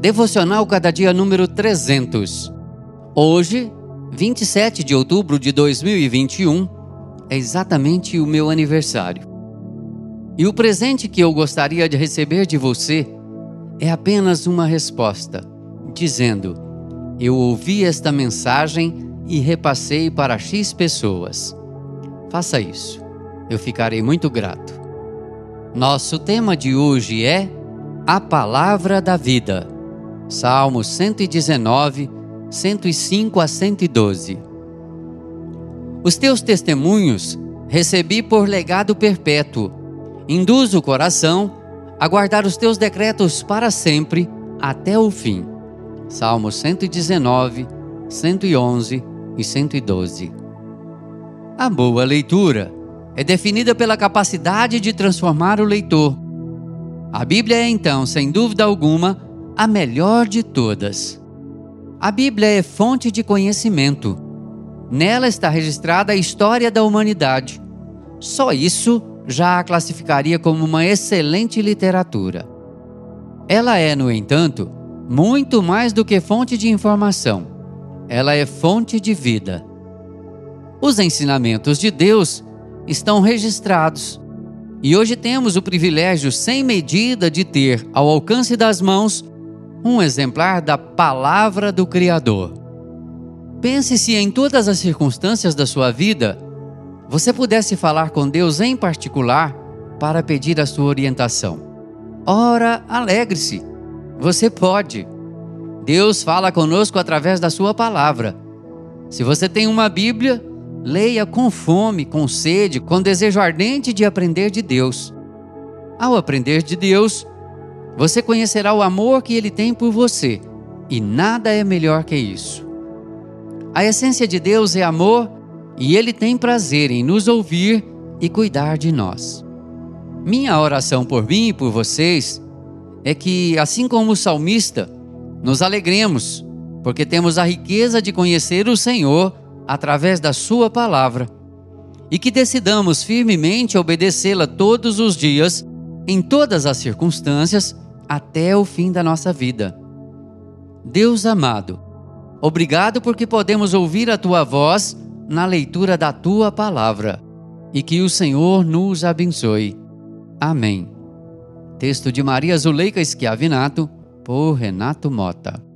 Devocional Cada Dia número 300. Hoje, 27 de outubro de 2021, é exatamente o meu aniversário. E o presente que eu gostaria de receber de você é apenas uma resposta, dizendo: Eu ouvi esta mensagem e repassei para X pessoas. Faça isso, eu ficarei muito grato. Nosso tema de hoje é A Palavra da Vida. Salmos 119, 105 a 112. Os teus testemunhos recebi por legado perpétuo. Induz o coração a guardar os teus decretos para sempre, até o fim. Salmos 119, 111 e 112. A boa leitura é definida pela capacidade de transformar o leitor. A Bíblia é então, sem dúvida alguma, a melhor de todas. A Bíblia é fonte de conhecimento. Nela está registrada a história da humanidade. Só isso já a classificaria como uma excelente literatura. Ela é, no entanto, muito mais do que fonte de informação. Ela é fonte de vida. Os ensinamentos de Deus estão registrados. E hoje temos o privilégio sem medida de ter ao alcance das mãos um exemplar da palavra do Criador. Pense se em todas as circunstâncias da sua vida você pudesse falar com Deus em particular para pedir a sua orientação. Ora, alegre-se. Você pode. Deus fala conosco através da sua palavra. Se você tem uma Bíblia, Leia com fome, com sede, com desejo ardente de aprender de Deus. Ao aprender de Deus, você conhecerá o amor que Ele tem por você, e nada é melhor que isso. A essência de Deus é amor e Ele tem prazer em nos ouvir e cuidar de nós. Minha oração por mim e por vocês é que, assim como o salmista, nos alegremos, porque temos a riqueza de conhecer o Senhor através da Sua palavra e que decidamos firmemente obedecê-la todos os dias, em todas as circunstâncias, até o fim da nossa vida. Deus amado, obrigado porque podemos ouvir a Tua voz na leitura da Tua palavra e que o Senhor nos abençoe. Amém. Texto de Maria Zuleika Schiavinato, por Renato Mota.